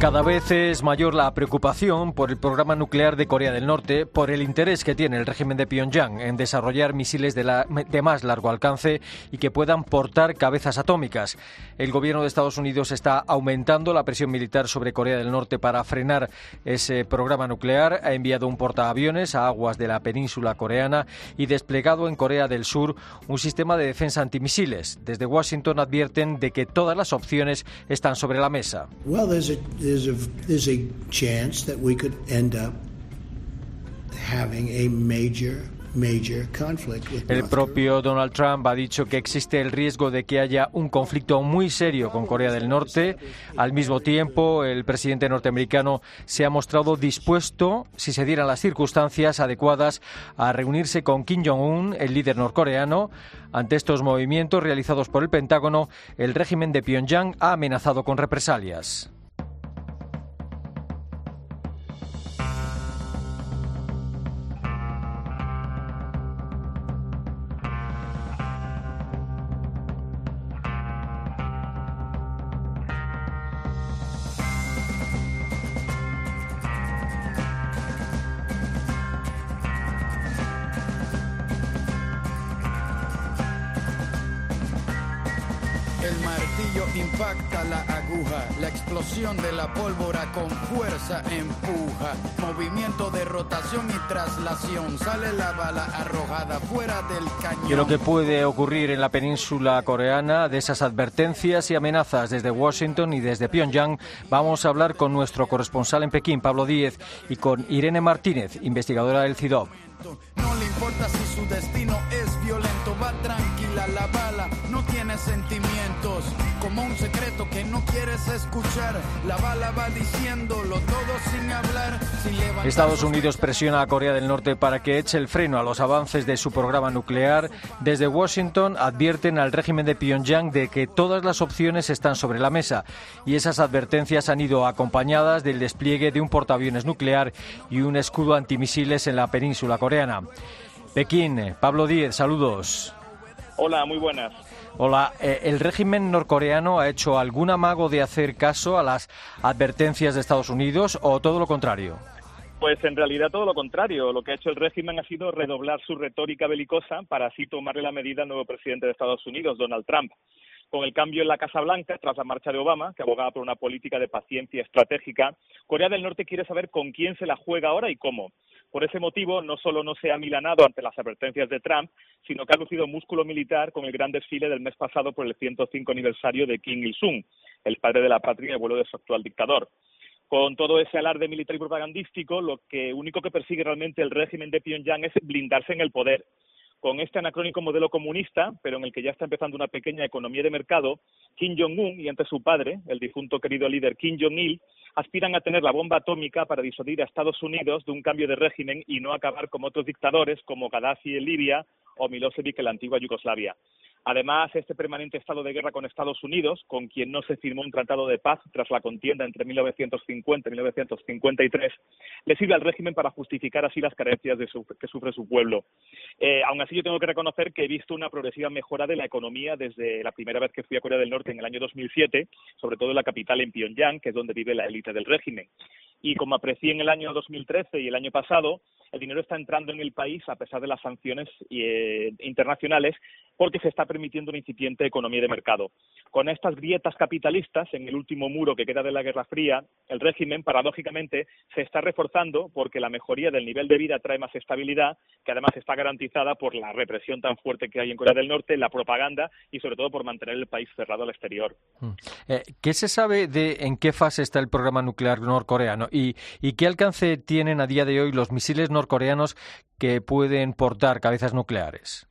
Cada vez es mayor la preocupación por el programa nuclear de Corea del Norte, por el interés que tiene el régimen de Pyongyang en desarrollar misiles de, más largo alcance y que puedan portar cabezas atómicas. El gobierno de Estados Unidos está aumentando la presión militar sobre Corea del Norte para frenar ese programa nuclear. Ha enviado un portaaviones a aguas de la península coreana y desplegado en Corea del Sur un sistema de defensa antimisiles. Desde Washington advierten de que todas las opciones están sobre la mesa. There's a there's a chance that we could end up having a major El propio Donald Trump ha dicho que existe el riesgo de que haya un conflicto muy serio con Corea del Norte. Al mismo tiempo, el presidente norteamericano se ha mostrado dispuesto, si se dieran las circunstancias adecuadas, a reunirse con Kim Jong-un, el líder norcoreano. Ante estos movimientos realizados por el Pentágono, el régimen de Pyongyang ha amenazado con represalias. Impacta la aguja, la explosión de la pólvora con fuerza empuja, movimiento de rotación y traslación, sale la bala arrojada fuera del cañón. ¿Qué lo que puede ocurrir en la península coreana? De esas advertencias y amenazas desde Washington y desde Pyongyang, vamos a hablar con nuestro corresponsal en Pekín, Pablo Díez, y con Irene Martínez, investigadora del CIDOB. No le importa si su destino es violento, va tranquila la bala, no tiene sentimientos como un secreto que no quieres escuchar. La bala va diciéndolo todo sin hablar. Estados Unidos presiona a Corea del Norte para que eche el freno a los avances de su programa nuclear. Desde Washington advierten al régimen de Pyongyang de que todas las opciones están sobre la mesa y esas advertencias han ido acompañadas del despliegue de un portaaviones nuclear y un escudo antimisiles en la península coreana. Pekín, Pablo Díez, saludos. Hola, muy buenas. Hola, eh, ¿el régimen norcoreano ha hecho algún amago de hacer caso a las advertencias de Estados Unidos o todo lo contrario? Pues en realidad todo lo contrario. Lo que ha hecho el régimen ha sido redoblar su retórica belicosa para así tomarle la medida al nuevo presidente de Estados Unidos, Donald Trump. Con el cambio en la Casa Blanca, tras la marcha de Obama, que abogaba por una política de paciencia estratégica, Corea del Norte quiere saber con quién se la juega ahora y cómo. Por ese motivo, no solo no se ha milanado ante las advertencias de Trump, sino que ha lucido músculo militar con el gran desfile del mes pasado por el 105 aniversario de Kim Il-sung, el padre de la patria y abuelo de su actual dictador. Con todo ese alarde militar y propagandístico, lo que único que persigue realmente el régimen de Pyongyang es blindarse en el poder con este anacrónico modelo comunista, pero en el que ya está empezando una pequeña economía de mercado, Kim Jong-un y ante su padre, el difunto querido líder Kim Jong-il, aspiran a tener la bomba atómica para disuadir a Estados Unidos de un cambio de régimen y no acabar como otros dictadores como Gaddafi en Libia o Milosevic en la antigua Yugoslavia. Además, este permanente estado de guerra con Estados Unidos, con quien no se firmó un tratado de paz tras la contienda entre 1950 y 1953, le sirve al régimen para justificar así las carencias que sufre su pueblo. Eh, aún así, yo tengo que reconocer que he visto una progresiva mejora de la economía desde la primera vez que fui a Corea del Norte en el año 2007, sobre todo en la capital, en Pyongyang, que es donde vive la élite del régimen. Y como aprecié en el año 2013 y el año pasado, el dinero está entrando en el país a pesar de las sanciones eh, internacionales porque se está permitiendo una incipiente economía de mercado. Con estas grietas capitalistas, en el último muro que queda de la Guerra Fría, el régimen, paradójicamente, se está reforzando porque la mejoría del nivel de vida trae más estabilidad, que además está garantizada por la represión tan fuerte que hay en Corea del Norte, la propaganda y sobre todo por mantener el país cerrado al exterior. Mm. Eh, ¿Qué se sabe de en qué fase está el programa nuclear norcoreano y, y qué alcance tienen a día de hoy los misiles norcoreanos que pueden portar cabezas nucleares?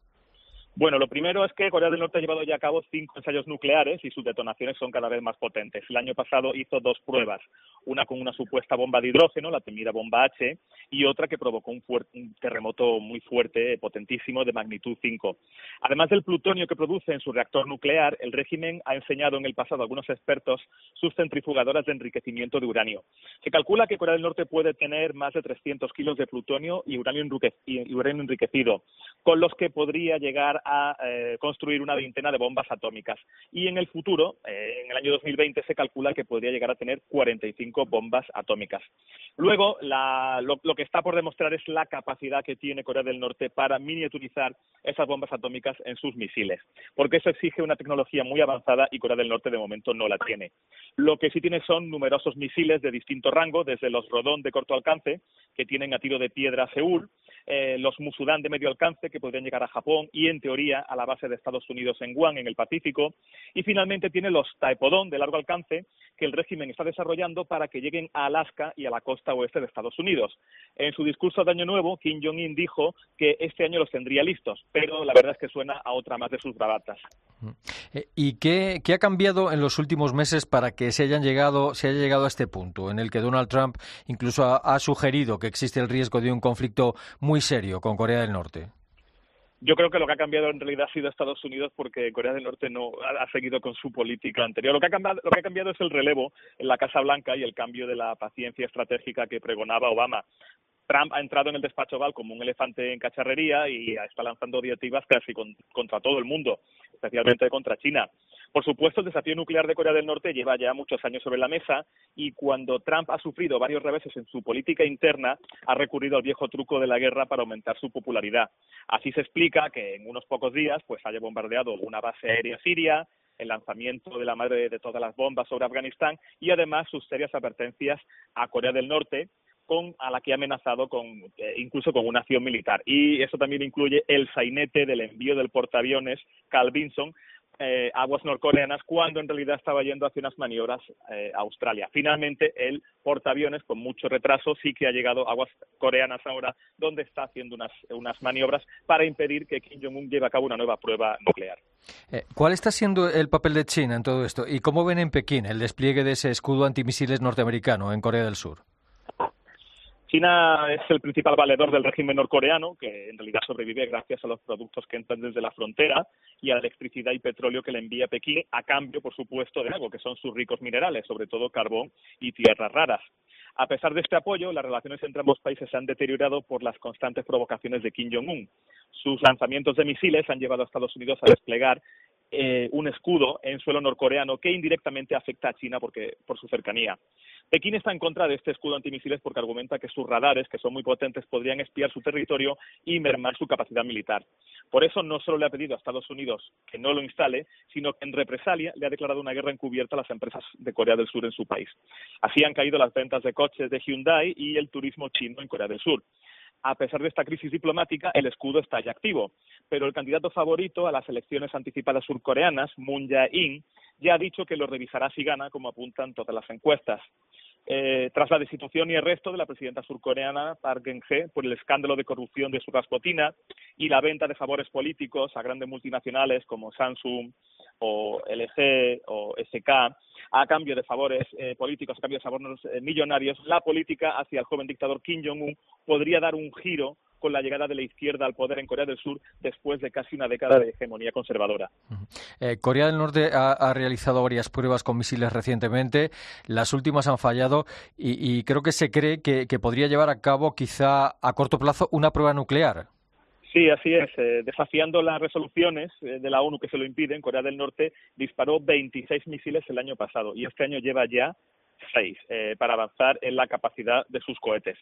Bueno, lo primero es que Corea del Norte ha llevado ya a cabo cinco ensayos nucleares y sus detonaciones son cada vez más potentes. El año pasado hizo dos pruebas, una con una supuesta bomba de hidrógeno, la temida bomba H, y otra que provocó un, un terremoto muy fuerte, potentísimo, de magnitud 5. Además del plutonio que produce en su reactor nuclear, el régimen ha enseñado en el pasado a algunos expertos sus centrifugadoras de enriquecimiento de uranio. Se calcula que Corea del Norte puede tener más de 300 kilos de plutonio y uranio, enriquecido, con los que podría llegar a eh, construir una veintena de bombas atómicas. Y en el futuro, eh, en el año 2020, se calcula que podría llegar a tener 45 bombas atómicas. Luego, lo, que está por demostrar es la capacidad que tiene Corea del Norte para miniaturizar esas bombas atómicas en sus misiles, porque eso exige una tecnología muy avanzada y Corea del Norte de momento no la tiene. Lo que sí tiene son numerosos misiles de distinto rango, desde los Rodón de corto alcance, que tienen a tiro de piedra Seúl, eh, los Musudán de medio alcance, que podrían llegar a Japón y, en teoría, a la base de Estados Unidos en Guam, en el Pacífico. Y, finalmente, tiene los Taepodón de largo alcance, que el régimen está desarrollando para que lleguen a Alaska y a la costa oeste de Estados Unidos. En su discurso de Año Nuevo, Kim Jong-un dijo que este año los tendría listos, pero la verdad es que suena a otra más de sus bravatas. Eh, ¿Y qué, ha cambiado en los últimos meses para que se hayan llegado, se haya llegado a este punto, en el que Donald Trump incluso ha sugerido que existe el riesgo de un conflicto serio con Corea del Norte? Yo creo que lo que ha cambiado en realidad ha sido Estados Unidos porque Corea del Norte no ha, seguido con su política anterior. Lo que, ha cambiado, lo que ha cambiado es el relevo en la Casa Blanca y el cambio de la paciencia estratégica que pregonaba Obama. Trump ha entrado en el despacho Oval como un elefante en cacharrería y está lanzando diativas casi contra todo el mundo, especialmente contra China. Por supuesto, el desafío nuclear de Corea del Norte lleva ya muchos años sobre la mesa y cuando Trump ha sufrido varios reveses en su política interna, ha recurrido al viejo truco de la guerra para aumentar su popularidad. Así se explica que en unos pocos días pues haya bombardeado una base aérea siria, el lanzamiento de la madre de todas las bombas sobre Afganistán y además sus serias advertencias a Corea del Norte con, a la que ha amenazado con, eh, incluso con una acción militar. Y eso también incluye el sainete del envío del portaaviones Carl Vinson eh, aguas norcoreanas cuando en realidad estaba yendo hacia unas maniobras eh, a Australia. Finalmente, el portaaviones, con mucho retraso, sí que ha llegado a aguas coreanas ahora, donde está haciendo unas, unas maniobras para impedir que Kim Jong-un lleve a cabo una nueva prueba nuclear. Eh, ¿Cuál está siendo el papel de China en todo esto? ¿Y cómo ven en Pekín el despliegue de ese escudo antimisiles norteamericano en Corea del Sur? China es el principal valedor del régimen norcoreano, que en realidad sobrevive gracias a los productos que entran desde la frontera y a la electricidad y petróleo que le envía Pekín, a cambio, por supuesto, de algo que son sus ricos minerales, sobre todo carbón y tierras raras. A pesar de este apoyo, las relaciones entre ambos países se han deteriorado por las constantes provocaciones de Kim Jong-un. Sus lanzamientos de misiles han llevado a Estados Unidos a desplegar eh, un escudo en suelo norcoreano que indirectamente afecta a China porque, por su cercanía. Pekín está en contra de este escudo antimisiles porque argumenta que sus radares, que son muy potentes, podrían espiar su territorio y mermar su capacidad militar. Por eso no solo le ha pedido a Estados Unidos que no lo instale, sino que en represalia le ha declarado una guerra encubierta a las empresas de Corea del Sur en su país. Así han caído las ventas de coches de Hyundai y el turismo chino en Corea del Sur a pesar de esta crisis diplomática, el escudo está ya activo. Pero el candidato favorito a las elecciones anticipadas surcoreanas, Moon Jae-in, ya ha dicho que lo revisará si gana, como apuntan todas las encuestas. Eh, tras la destitución y arresto de la presidenta surcoreana Park Geun-hye por el escándalo de corrupción de su Rasputina y la venta de favores políticos a grandes multinacionales como Samsung o LG o SK a cambio de favores eh, políticos, a cambio de favores eh, millonarios, la política hacia el joven dictador Kim Jong-un podría dar un giro con la llegada de la izquierda al poder en Corea del Sur después de casi una década de hegemonía conservadora. Eh, Corea del Norte ha, realizado varias pruebas con misiles recientemente, las últimas han fallado y, creo que se cree que, podría llevar a cabo quizá a corto plazo una prueba nuclear. Sí, así es. Eh, desafiando las resoluciones eh, de la ONU que se lo impiden, Corea del Norte disparó 26 misiles el año pasado y este año lleva ya seis para avanzar en la capacidad de sus cohetes.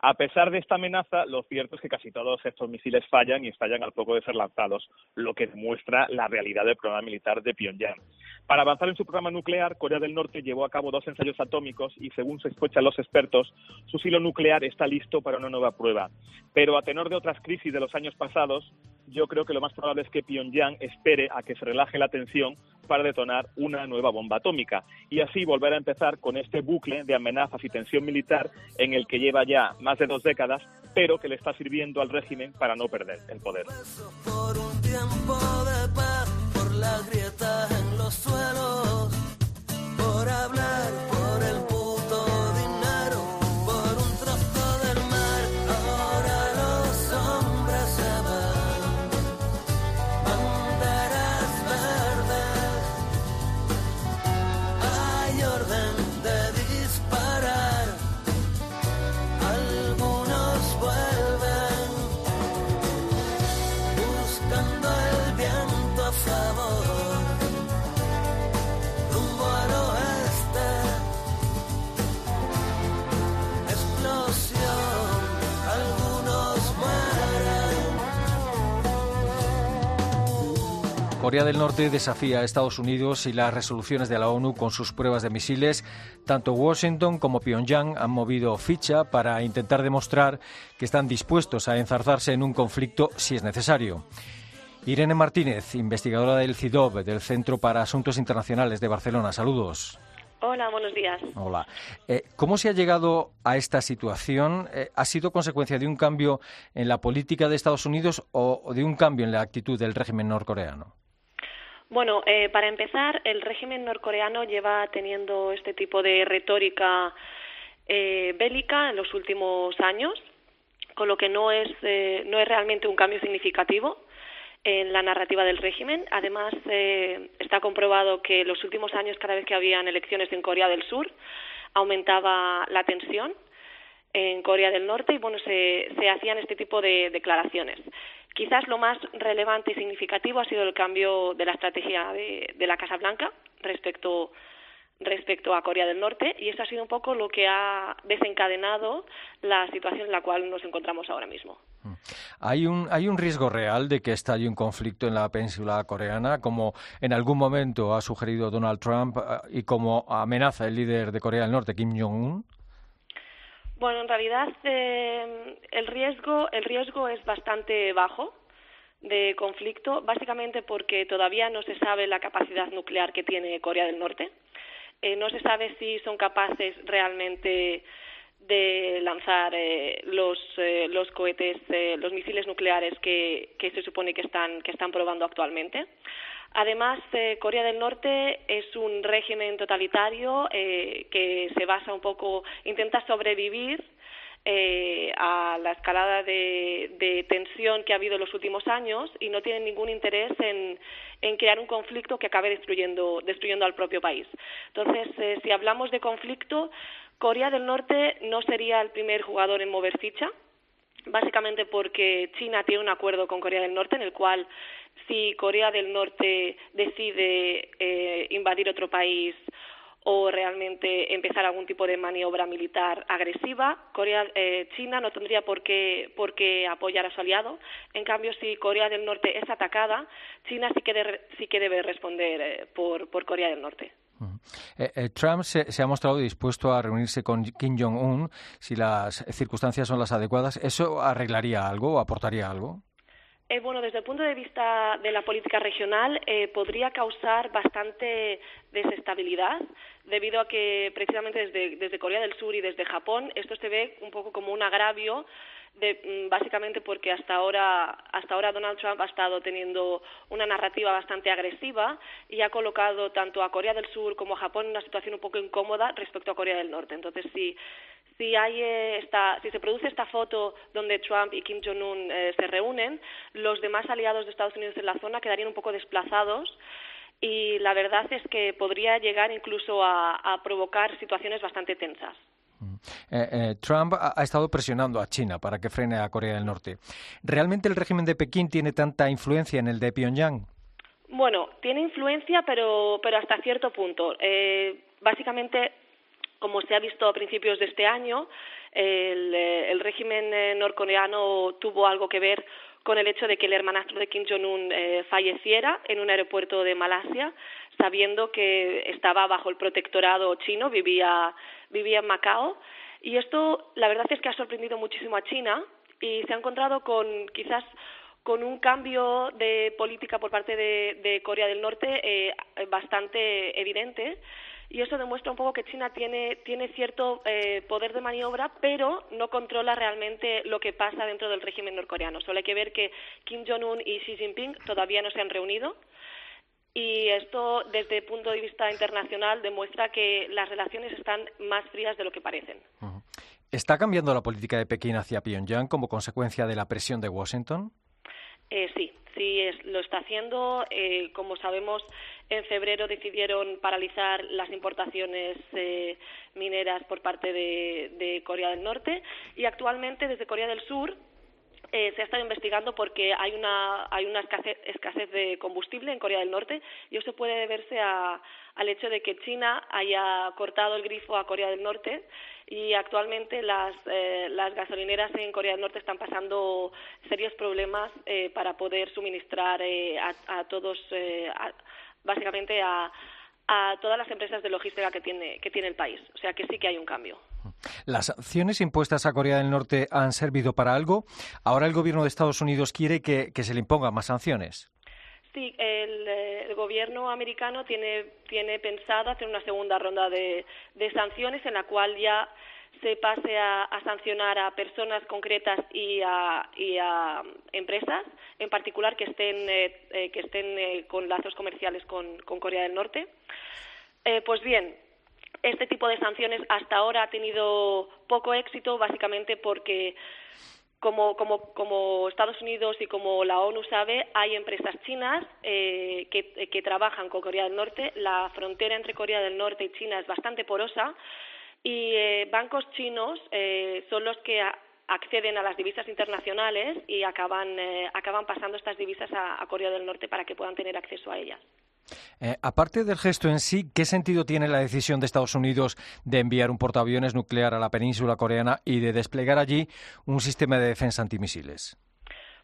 A pesar de esta amenaza, lo cierto es que casi todos estos misiles fallan y estallan al poco de ser lanzados, lo que demuestra la realidad del programa militar de Pyongyang. Para avanzar en su programa nuclear, Corea del Norte llevó a cabo dos ensayos atómicos y, según se escuchan los expertos, su silo nuclear está listo para una nueva prueba. Pero a tenor de otras crisis de los años pasados, yo creo que lo más probable es que Pyongyang espere a que se relaje la tensión para detonar una nueva bomba atómica y así volver a empezar con este bucle de amenazas y tensión militar en el que lleva ya más de dos décadas, pero que le está sirviendo al régimen para no perder el poder. Por un tiempo de paz, por las grietas en los suelos, por hablar, por el Corea del Norte desafía a Estados Unidos y las resoluciones de la ONU con sus pruebas de misiles. Tanto Washington como Pyongyang han movido ficha para intentar demostrar que están dispuestos a enzarzarse en un conflicto si es necesario. Irene Martínez, investigadora del CIDOB, del Centro para Asuntos Internacionales de Barcelona. Saludos. Hola, buenos días. Hola. Eh, ¿Cómo se ha llegado a esta situación? Eh, ¿Ha sido consecuencia de un cambio en la política de Estados Unidos o, o de un cambio en la actitud del régimen norcoreano? Bueno, eh, para empezar, el régimen norcoreano lleva teniendo este tipo de retórica eh, bélica en los últimos años, con lo que no es, eh, no es realmente un cambio significativo en la narrativa del régimen. Además, eh, está comprobado que en los últimos años, cada vez que habían elecciones en Corea del Sur, aumentaba la tensión en Corea del Norte y bueno, se, se hacían este tipo de declaraciones. Quizás lo más relevante y significativo ha sido el cambio de la estrategia de, la Casa Blanca respecto respecto a Corea del Norte y eso ha sido un poco lo que ha desencadenado la situación en la cual nos encontramos ahora mismo. ¿Hay un, ¿Hay un riesgo real de que estalle un conflicto en la península coreana, como en algún momento ha sugerido Donald Trump eh, y como amenaza el líder de Corea del Norte, Kim Jong-un? Bueno, en realidad eh, el riesgo el riesgo es bastante bajo de conflicto, básicamente porque todavía no se sabe la capacidad nuclear que tiene Corea del Norte. Eh, no se sabe si son capaces realmente de lanzar eh, los, eh, los cohetes, eh, los misiles nucleares que, que se supone que están, que están probando actualmente. Además, eh, Corea del Norte es un régimen totalitario eh, que se basa un poco, intenta sobrevivir eh, a la escalada de, de, tensión que ha habido en los últimos años y no tienen ningún interés en, en crear un conflicto que acabe destruyendo, destruyendo al propio país. Entonces, eh, si hablamos de conflicto, Corea del Norte no sería el primer jugador en mover ficha, básicamente porque China tiene un acuerdo con Corea del Norte en el cual si Corea del Norte decide eh, invadir otro país o realmente empezar algún tipo de maniobra militar agresiva, eh, China no tendría por qué, por qué apoyar a su aliado. En cambio, si Corea del Norte es atacada, China sí que, de, sí que debe responder eh, por, por Corea del Norte. Eh, eh, Trump se, ha mostrado dispuesto a reunirse con Kim Jong-un si las circunstancias son las adecuadas. ¿Eso arreglaría algo o aportaría algo? Eh, bueno, desde el punto de vista de la política regional, eh, podría causar bastante desestabilidad, debido a que precisamente desde, Corea del Sur y desde Japón esto se ve un poco como un agravio de, básicamente porque hasta ahora, hasta ahora Donald Trump ha estado teniendo una narrativa bastante agresiva y ha colocado tanto a Corea del Sur como a Japón en una situación un poco incómoda respecto a Corea del Norte. Entonces, si, si, hay esta, si se produce esta foto donde Trump y Kim Jong-un eh, se reúnen, los demás aliados de Estados Unidos en la zona quedarían un poco desplazados y la verdad es que podría llegar incluso a, a provocar situaciones bastante tensas. Eh, eh, Trump ha, ha, estado presionando a China para que frene a Corea del Norte. ¿Realmente el régimen de Pekín tiene tanta influencia en el de Pyongyang? Bueno, tiene influencia, pero, pero hasta cierto punto. Eh, básicamente, como se ha visto a principios de este año, el, el régimen norcoreano tuvo algo que ver con el hecho de que el hermanastro de Kim Jong-un eh, falleciera en un aeropuerto de Malasia, sabiendo que estaba bajo el protectorado chino, vivía, vivía en Macao. Y esto, la verdad es que ha sorprendido muchísimo a China y se ha encontrado con quizás con un cambio de política por parte de, de Corea del Norte eh, bastante evidente y eso demuestra un poco que China tiene, tiene cierto eh, poder de maniobra, pero no controla realmente lo que pasa dentro del régimen norcoreano. Solo hay que ver que Kim Jong-un y Xi Jinping todavía no se han reunido y esto desde el punto de vista internacional demuestra que las relaciones están más frías de lo que parecen. ¿Está cambiando la política de Pekín hacia Pyongyang como consecuencia de la presión de Washington? Eh, sí, sí lo está haciendo. Eh, como sabemos, en febrero decidieron paralizar las importaciones eh, mineras por parte de, Corea del Norte. Y actualmente desde Corea del Sur se ha estado investigando porque hay una, hay una escasez, de combustible en Corea del Norte. Y eso puede deberse al hecho de que China haya cortado el grifo a Corea del Norte. Y actualmente las, eh, las gasolineras en Corea del Norte están pasando serios problemas eh, para poder suministrar eh, a, todos, básicamente a, a todas las empresas de logística que tiene, que tiene el país. O sea que sí que hay un cambio. ¿Las sanciones impuestas a Corea del Norte han servido para algo? Ahora el gobierno de Estados Unidos quiere que, que se le impongan más sanciones. Sí, el, el, gobierno americano tiene, tiene pensado hacer una segunda ronda de, de sanciones en la cual ya se pase a, a sancionar a personas concretas y a, y a, empresas, en particular que estén, eh, eh, que estén eh, con lazos comerciales con, con Corea del Norte. Eh, pues bien, este tipo de sanciones hasta ahora ha tenido poco éxito, básicamente porque como, como, como, Estados Unidos y como la ONU sabe, hay empresas chinas eh, que, que, trabajan con Corea del Norte. La frontera entre Corea del Norte y China es bastante porosa y eh, bancos chinos eh, son los que acceden a las divisas internacionales y acaban, eh, acaban pasando estas divisas a, a Corea del Norte para que puedan tener acceso a ellas. Eh, aparte del gesto en sí, ¿qué sentido tiene la decisión de Estados Unidos de enviar un portaaviones nuclear a la península coreana y de desplegar allí un sistema de defensa antimisiles?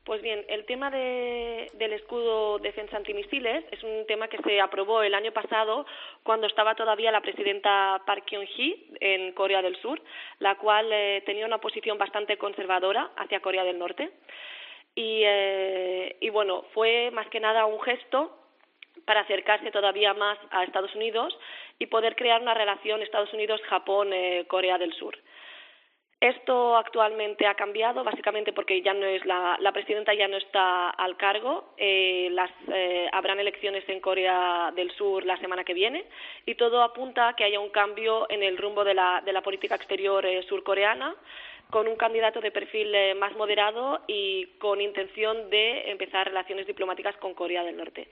Pues bien, el tema del escudo defensa antimisiles es un tema que se aprobó el año pasado cuando estaba todavía la presidenta Park Geun-hye en Corea del Sur, la cual eh, tenía una posición bastante conservadora hacia Corea del Norte. Y, eh, y bueno, fue más que nada un gesto para acercarse todavía más a Estados Unidos y poder crear una relación Estados Unidos-Japón-Corea del Sur. Esto actualmente ha cambiado, básicamente porque ya no es la, la presidenta ya no está al cargo. Eh, las, eh, habrán elecciones en Corea del Sur la semana que viene y todo apunta a que haya un cambio en el rumbo de la, de la política exterior eh, surcoreana con un candidato de perfil eh, más moderado y con intención de empezar relaciones diplomáticas con Corea del Norte.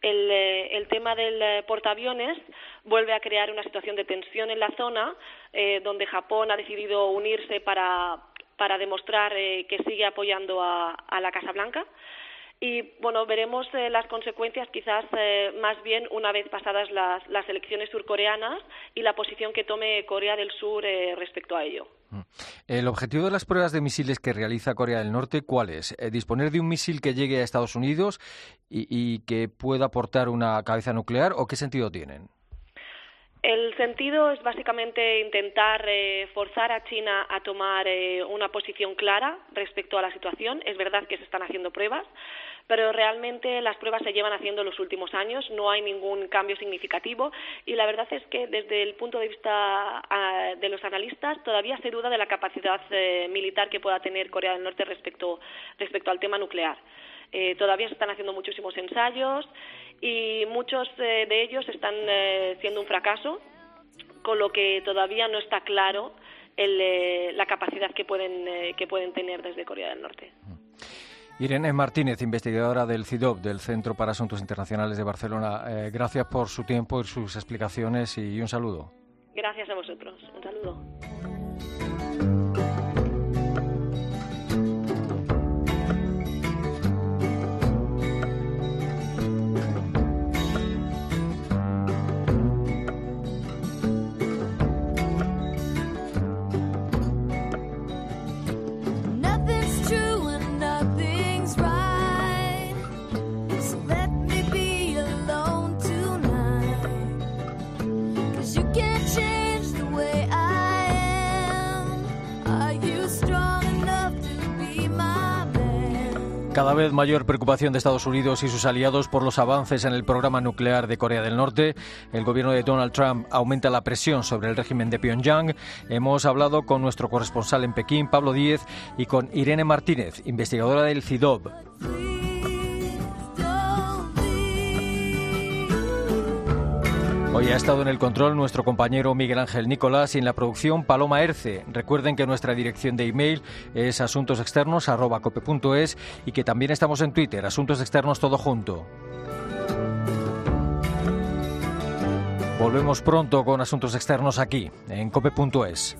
El, eh, tema del eh, portaaviones vuelve a crear una situación de tensión en la zona, donde Japón ha decidido unirse para, para demostrar que sigue apoyando a la Casa Blanca y bueno veremos eh, las consecuencias quizás eh, más bien una vez pasadas las, elecciones surcoreanas y la posición que tome Corea del Sur eh, respecto a ello. Mm. El objetivo de las pruebas de misiles que realiza Corea del Norte, ¿cuál es? Eh, ¿Disponer de un misil que llegue a Estados Unidos y, y que pueda aportar una cabeza nuclear o qué sentido tienen? El sentido es básicamente intentar eh, forzar a China a tomar eh, una posición clara respecto a la situación. Es verdad que se están haciendo pruebas, pero realmente las pruebas se llevan haciendo en los últimos años, no hay ningún cambio significativo y la verdad es que desde el punto de vista uh, de los analistas todavía se duda de la capacidad eh, militar que pueda tener Corea del Norte respecto, respecto al tema nuclear. Eh, todavía se están haciendo muchísimos ensayos y muchos eh, de ellos están eh, siendo un fracaso, con lo que todavía no está claro el, la capacidad que pueden, que pueden tener desde Corea del Norte. Irene Martínez, investigadora del CIDOP, del Centro para Asuntos Internacionales de Barcelona. Gracias por su tiempo y sus explicaciones y un saludo. Gracias a vosotros. Un saludo. Cada vez mayor preocupación de Estados Unidos y sus aliados por los avances en el programa nuclear de Corea del Norte. El gobierno de Donald Trump aumenta la presión sobre el régimen de Pyongyang. Hemos hablado con nuestro corresponsal en Pekín, Pablo Díez, y con Irene Martínez, investigadora del CIDOB. Hoy ha estado en el control nuestro compañero Miguel Ángel Nicolás y en la producción Paloma Erce. Recuerden que nuestra dirección de email es asuntosexternos.cope.es y que también estamos en Twitter, Asuntos Externos Todo Junto. Volvemos pronto con Asuntos Externos aquí, en cope.es.